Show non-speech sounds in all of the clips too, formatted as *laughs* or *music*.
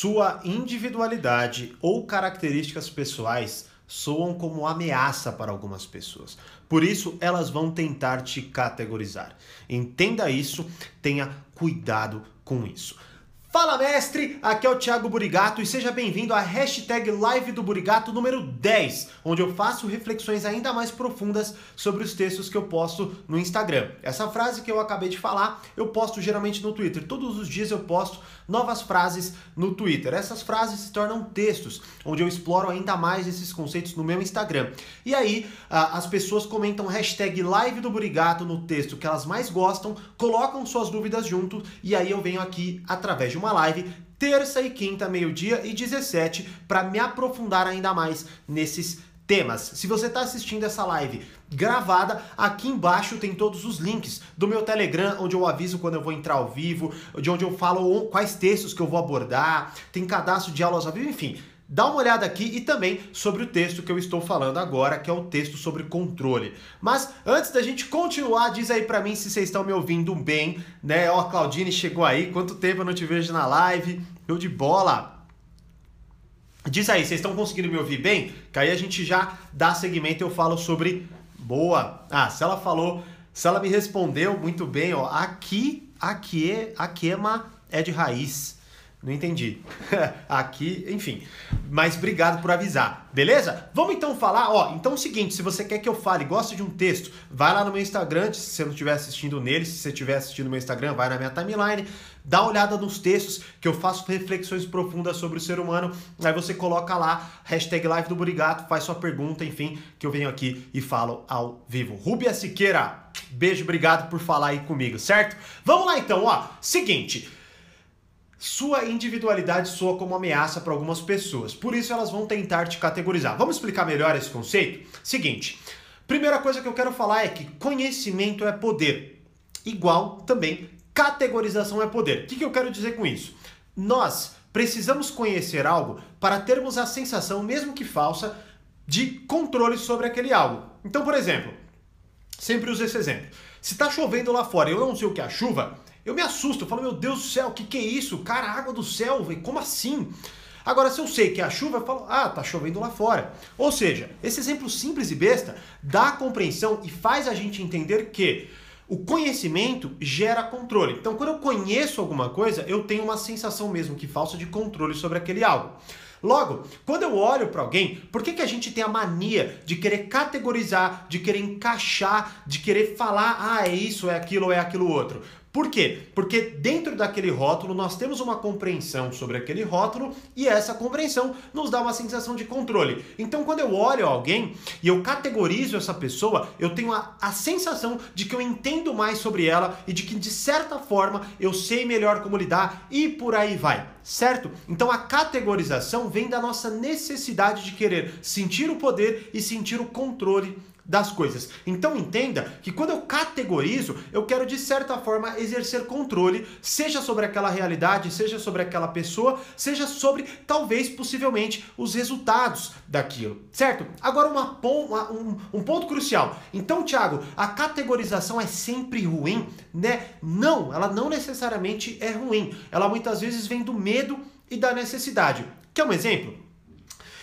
Sua individualidade ou características pessoais soam como ameaça para algumas pessoas. Por isso, elas vão tentar te categorizar. Entenda isso, tenha cuidado com isso. Fala mestre, aqui é o Thiago Burigato e seja bem-vindo à hashtag Live do Burigato número 10, onde eu faço reflexões ainda mais profundas sobre os textos que eu posto no Instagram. Essa frase que eu acabei de falar, eu posto geralmente no Twitter. Todos os dias eu posto novas frases no Twitter. Essas frases se tornam textos, onde eu exploro ainda mais esses conceitos no meu Instagram. E aí, as pessoas comentam hashtag Live do Burigato no texto que elas mais gostam, colocam suas dúvidas junto e aí eu venho aqui através de uma live terça e quinta, meio-dia e 17, para me aprofundar ainda mais nesses temas. Se você está assistindo essa live gravada, aqui embaixo tem todos os links do meu Telegram, onde eu aviso quando eu vou entrar ao vivo, de onde eu falo quais textos que eu vou abordar, tem cadastro de aulas ao vivo, enfim. Dá uma olhada aqui e também sobre o texto que eu estou falando agora, que é o texto sobre controle. Mas antes da gente continuar, diz aí para mim se vocês estão me ouvindo bem, né? Ó, a Claudine chegou aí, quanto tempo eu não te vejo na live? Eu de bola. Diz aí, vocês estão conseguindo me ouvir bem? Que aí a gente já dá segmento e eu falo sobre boa. Ah, se ela falou, se ela me respondeu muito bem, ó, aqui, aqui, é, aqui é uma é de raiz. Não entendi. *laughs* Aqui, enfim. Mas obrigado por avisar, beleza? Vamos então falar, ó. Então é o seguinte: se você quer que eu fale, gosta de um texto, vai lá no meu Instagram, se você não estiver assistindo nele, se você estiver assistindo no meu Instagram, vai na minha timeline, dá uma olhada nos textos que eu faço reflexões profundas sobre o ser humano. Aí você coloca lá, hashtag live do Burigato, faz sua pergunta, enfim, que eu venho aqui e falo ao vivo. Rubia Siqueira, beijo, obrigado por falar aí comigo, certo? Vamos lá então, ó. Seguinte. Sua individualidade soa como ameaça para algumas pessoas, por isso elas vão tentar te categorizar. Vamos explicar melhor esse conceito? Seguinte, primeira coisa que eu quero falar é que conhecimento é poder, igual também categorização é poder. O que, que eu quero dizer com isso? Nós precisamos conhecer algo para termos a sensação, mesmo que falsa, de controle sobre aquele algo. Então, por exemplo, sempre uso esse exemplo. Se está chovendo lá fora e eu não sei o que é a chuva, eu me assusto, eu falo, meu Deus do céu, o que, que é isso? Cara, água do céu, véio, como assim? Agora, se eu sei que é a chuva, eu falo, ah, tá chovendo lá fora. Ou seja, esse exemplo simples e besta dá compreensão e faz a gente entender que o conhecimento gera controle. Então, quando eu conheço alguma coisa, eu tenho uma sensação mesmo que falsa de controle sobre aquele algo. Logo, quando eu olho para alguém, por que, que a gente tem a mania de querer categorizar, de querer encaixar, de querer falar, ah, é isso, é aquilo, é aquilo outro? Por quê? Porque dentro daquele rótulo nós temos uma compreensão sobre aquele rótulo e essa compreensão nos dá uma sensação de controle. Então, quando eu olho alguém e eu categorizo essa pessoa, eu tenho a, a sensação de que eu entendo mais sobre ela e de que, de certa forma, eu sei melhor como lidar e por aí vai certo? Então a categorização vem da nossa necessidade de querer sentir o poder e sentir o controle das coisas. Então entenda que quando eu categorizo, eu quero de certa forma exercer controle, seja sobre aquela realidade, seja sobre aquela pessoa, seja sobre talvez possivelmente os resultados daquilo, certo? Agora uma, um, um ponto crucial. Então, Thiago, a categorização é sempre ruim, né? Não, ela não necessariamente é ruim. Ela muitas vezes vem do medo e da necessidade. Quer um exemplo?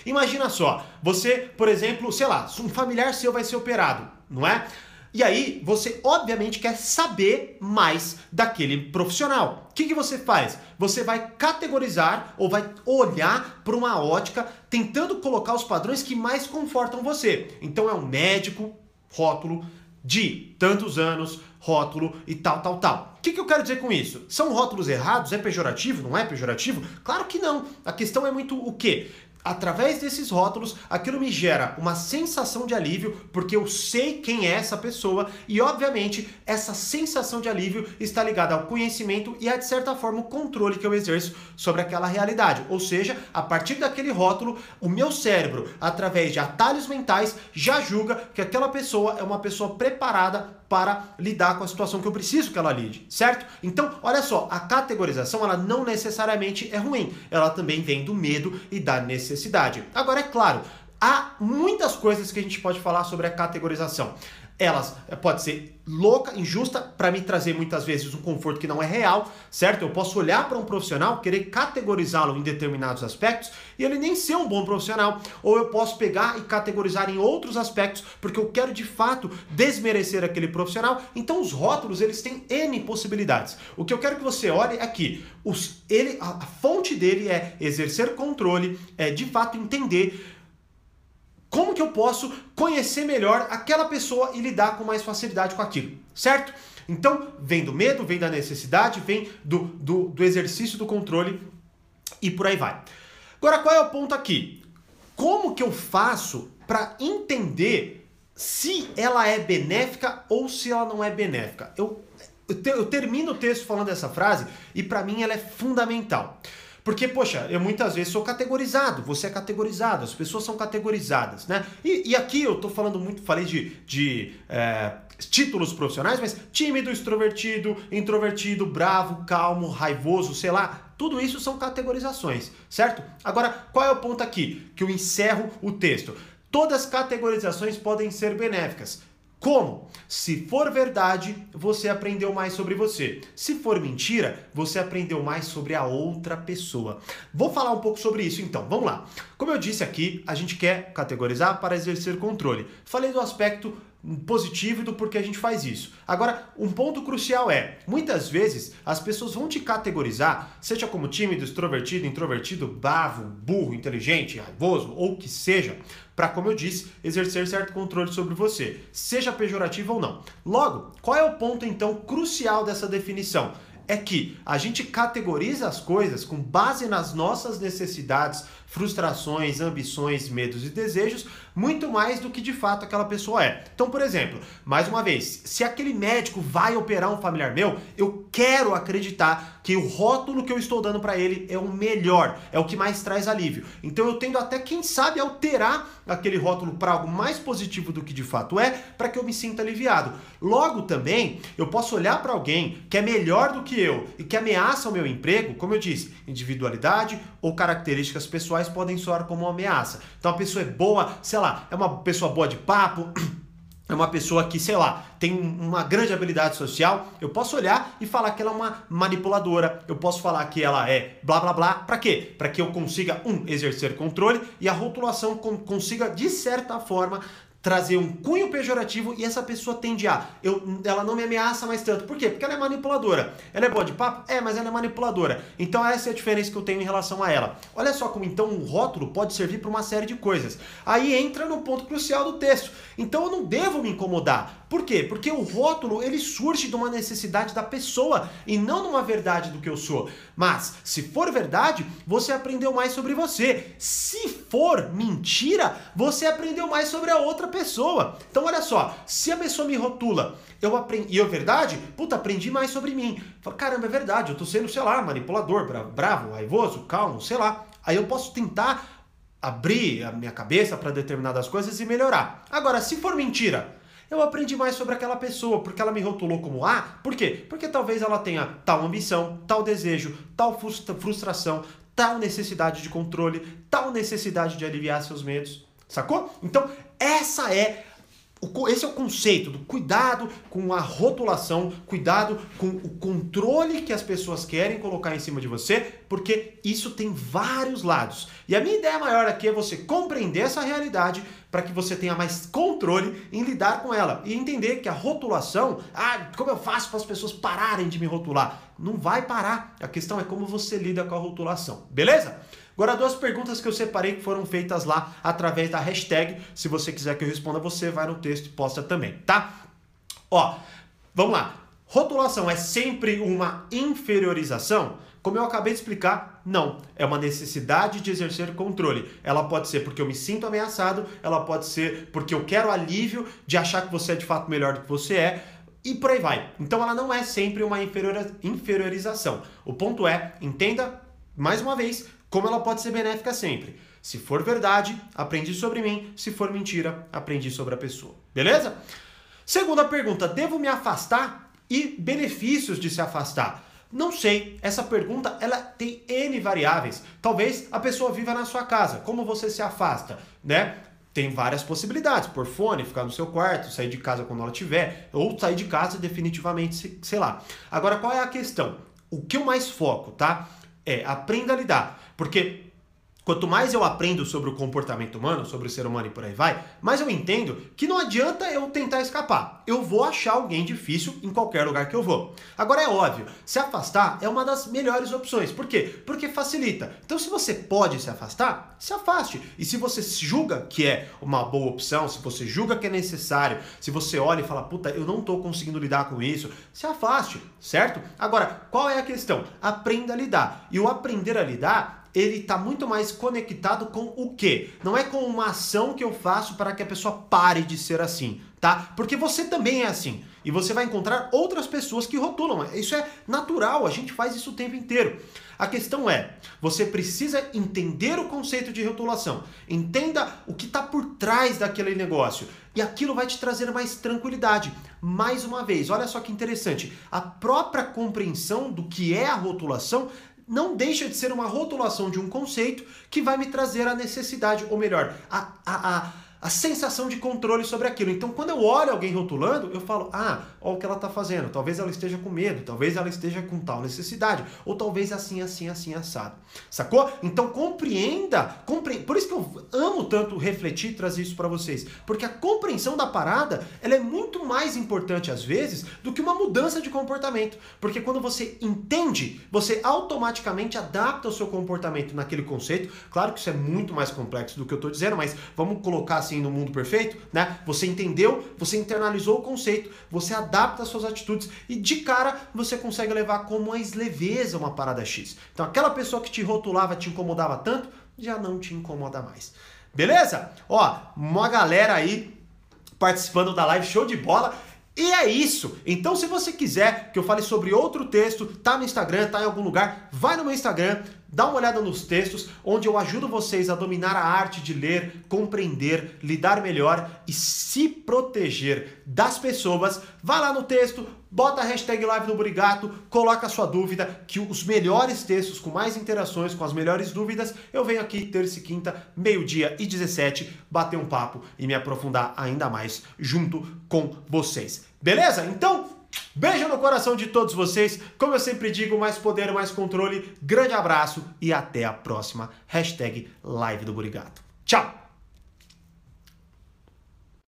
Imagina só, você, por exemplo, sei lá, um familiar seu vai ser operado, não é? E aí, você obviamente quer saber mais daquele profissional. O que, que você faz? Você vai categorizar ou vai olhar para uma ótica tentando colocar os padrões que mais confortam você. Então é um médico, rótulo, de tantos anos, rótulo e tal, tal, tal. O que, que eu quero dizer com isso? São rótulos errados? É pejorativo? Não é pejorativo? Claro que não. A questão é muito o quê? Através desses rótulos, aquilo me gera uma sensação de alívio, porque eu sei quem é essa pessoa e, obviamente, essa sensação de alívio está ligada ao conhecimento e a, de certa forma, o controle que eu exerço sobre aquela realidade. Ou seja, a partir daquele rótulo, o meu cérebro, através de atalhos mentais, já julga que aquela pessoa é uma pessoa preparada para lidar com a situação que eu preciso que ela lide, certo? Então, olha só, a categorização ela não necessariamente é ruim, ela também vem do medo e da necessidade. Agora, é claro, há muitas coisas que a gente pode falar sobre a categorização. Elas eh, pode ser louca, injusta, para me trazer muitas vezes um conforto que não é real, certo? Eu posso olhar para um profissional, querer categorizá-lo em determinados aspectos e ele nem ser um bom profissional, ou eu posso pegar e categorizar em outros aspectos porque eu quero de fato desmerecer aquele profissional. Então os rótulos, eles têm N possibilidades. O que eu quero que você olhe é que os, ele, a, a fonte dele é exercer controle, é de fato entender como que eu posso conhecer melhor aquela pessoa e lidar com mais facilidade com aquilo, certo? Então, vem do medo, vem da necessidade, vem do, do, do exercício do controle e por aí vai. Agora, qual é o ponto aqui? Como que eu faço para entender se ela é benéfica ou se ela não é benéfica? Eu, eu, te, eu termino o texto falando essa frase e para mim ela é fundamental. Porque, poxa, eu muitas vezes sou categorizado, você é categorizado, as pessoas são categorizadas, né? E, e aqui eu tô falando muito, falei de, de é, títulos profissionais, mas tímido, extrovertido, introvertido, bravo, calmo, raivoso, sei lá, tudo isso são categorizações, certo? Agora, qual é o ponto aqui que eu encerro o texto? Todas as categorizações podem ser benéficas. Como? Se for verdade, você aprendeu mais sobre você. Se for mentira, você aprendeu mais sobre a outra pessoa. Vou falar um pouco sobre isso então. Vamos lá. Como eu disse aqui, a gente quer categorizar para exercer controle. Falei do aspecto positivo do porquê a gente faz isso. Agora, um ponto crucial é, muitas vezes as pessoas vão te categorizar, seja como tímido, extrovertido, introvertido, bravo, burro, inteligente, raivoso ou o que seja, para, como eu disse, exercer certo controle sobre você, seja pejorativo ou não. Logo, qual é o ponto então crucial dessa definição? É que a gente categoriza as coisas com base nas nossas necessidades, frustrações, ambições, medos e desejos, muito mais do que de fato aquela pessoa é. Então, por exemplo, mais uma vez, se aquele médico vai operar um familiar meu, eu quero acreditar que o rótulo que eu estou dando para ele é o melhor, é o que mais traz alívio. Então, eu tendo até, quem sabe, alterar aquele rótulo para algo mais positivo do que de fato é, para que eu me sinta aliviado. Logo também, eu posso olhar para alguém que é melhor do que eu e que ameaça o meu emprego, como eu disse, individualidade ou características pessoais podem soar como uma ameaça. Então, a pessoa é boa, sei lá, é uma pessoa boa de papo, *clears throat* é uma pessoa que, sei lá, tem uma grande habilidade social, eu posso olhar e falar que ela é uma manipuladora, eu posso falar que ela é blá blá blá, para quê? Para que eu consiga, um, exercer controle e a rotulação consiga, de certa forma, trazer um cunho pejorativo e essa pessoa tende a. Eu, ela não me ameaça mais tanto. Por quê? Porque ela é manipuladora. Ela é boa de papo? É, mas ela é manipuladora. Então essa é a diferença que eu tenho em relação a ela. Olha só como então um rótulo pode servir para uma série de coisas. Aí entra no ponto crucial do texto. Então eu não devo me incomodar. Por quê? Porque o rótulo ele surge de uma necessidade da pessoa e não de uma verdade do que eu sou. Mas se for verdade, você aprendeu mais sobre você. Se for mentira, você aprendeu mais sobre a outra pessoa. Então olha só, se a pessoa me rotula, eu aprendi, e é verdade, puta, aprendi mais sobre mim. Fala, caramba, é verdade, eu tô sendo, sei lá, manipulador, bravo, raivoso, calmo, sei lá. Aí eu posso tentar abrir a minha cabeça para determinadas coisas e melhorar. Agora, se for mentira, eu aprendi mais sobre aquela pessoa, porque ela me rotulou como A. Por quê? Porque talvez ela tenha tal ambição, tal desejo, tal frustração, tal necessidade de controle, tal necessidade de aliviar seus medos. Sacou? Então, essa é esse é o conceito do cuidado com a rotulação, cuidado com o controle que as pessoas querem colocar em cima de você, porque isso tem vários lados. E a minha ideia maior aqui é você compreender essa realidade para que você tenha mais controle em lidar com ela e entender que a rotulação, ah, como eu faço para as pessoas pararem de me rotular? Não vai parar. A questão é como você lida com a rotulação, beleza? Agora, duas perguntas que eu separei que foram feitas lá através da hashtag. Se você quiser que eu responda, você vai no texto e posta também, tá? Ó, vamos lá. Rotulação é sempre uma inferiorização? Como eu acabei de explicar, não. É uma necessidade de exercer controle. Ela pode ser porque eu me sinto ameaçado, ela pode ser porque eu quero alívio de achar que você é de fato melhor do que você é, e por aí vai. Então ela não é sempre uma inferiorização. O ponto é, entenda mais uma vez como ela pode ser benéfica sempre. Se for verdade, aprendi sobre mim. Se for mentira, aprendi sobre a pessoa. Beleza? Segunda pergunta: devo me afastar? E benefícios de se afastar? Não sei. Essa pergunta ela tem N variáveis. Talvez a pessoa viva na sua casa. Como você se afasta, né? Tem várias possibilidades, por fone, ficar no seu quarto, sair de casa quando ela tiver, ou sair de casa definitivamente, sei lá. Agora, qual é a questão? O que eu mais foco, tá? É aprenda a lidar. Porque Quanto mais eu aprendo sobre o comportamento humano, sobre o ser humano e por aí vai, mais eu entendo que não adianta eu tentar escapar. Eu vou achar alguém difícil em qualquer lugar que eu vou. Agora é óbvio, se afastar é uma das melhores opções. Por quê? Porque facilita. Então, se você pode se afastar, se afaste. E se você julga que é uma boa opção, se você julga que é necessário, se você olha e fala, puta, eu não estou conseguindo lidar com isso, se afaste, certo? Agora, qual é a questão? Aprenda a lidar. E o aprender a lidar ele está muito mais conectado com o quê? Não é com uma ação que eu faço para que a pessoa pare de ser assim, tá? Porque você também é assim. E você vai encontrar outras pessoas que rotulam. Isso é natural, a gente faz isso o tempo inteiro. A questão é, você precisa entender o conceito de rotulação. Entenda o que está por trás daquele negócio. E aquilo vai te trazer mais tranquilidade. Mais uma vez, olha só que interessante. A própria compreensão do que é a rotulação não deixa de ser uma rotulação de um conceito que vai me trazer a necessidade, ou melhor, a, a, a a sensação de controle sobre aquilo. Então, quando eu olho alguém rotulando, eu falo: ah, olha o que ela está fazendo. Talvez ela esteja com medo, talvez ela esteja com tal necessidade, ou talvez assim, assim, assim, assado. Sacou? Então, compreenda. Compre... Por isso que eu amo tanto refletir e trazer isso para vocês. Porque a compreensão da parada ela é muito mais importante, às vezes, do que uma mudança de comportamento. Porque quando você entende, você automaticamente adapta o seu comportamento naquele conceito. Claro que isso é muito mais complexo do que eu estou dizendo, mas vamos colocar assim no mundo perfeito, né? Você entendeu, você internalizou o conceito, você adapta as suas atitudes e de cara você consegue levar com mais leveza uma parada X. Então aquela pessoa que te rotulava, te incomodava tanto, já não te incomoda mais. Beleza? Ó, uma galera aí participando da live, show de bola. E é isso. Então, se você quiser que eu fale sobre outro texto, tá no Instagram, tá em algum lugar, vai no meu Instagram, dá uma olhada nos textos, onde eu ajudo vocês a dominar a arte de ler, compreender, lidar melhor e se proteger das pessoas. Vai lá no texto, bota a hashtag live do Brigato, coloca a sua dúvida, que os melhores textos com mais interações, com as melhores dúvidas, eu venho aqui terça e quinta, meio-dia e 17, bater um papo e me aprofundar ainda mais junto com vocês. Beleza? Então, Beijo no coração de todos vocês. Como eu sempre digo, mais poder, mais controle. Grande abraço e até a próxima. Hashtag Live do Burigato. Tchau!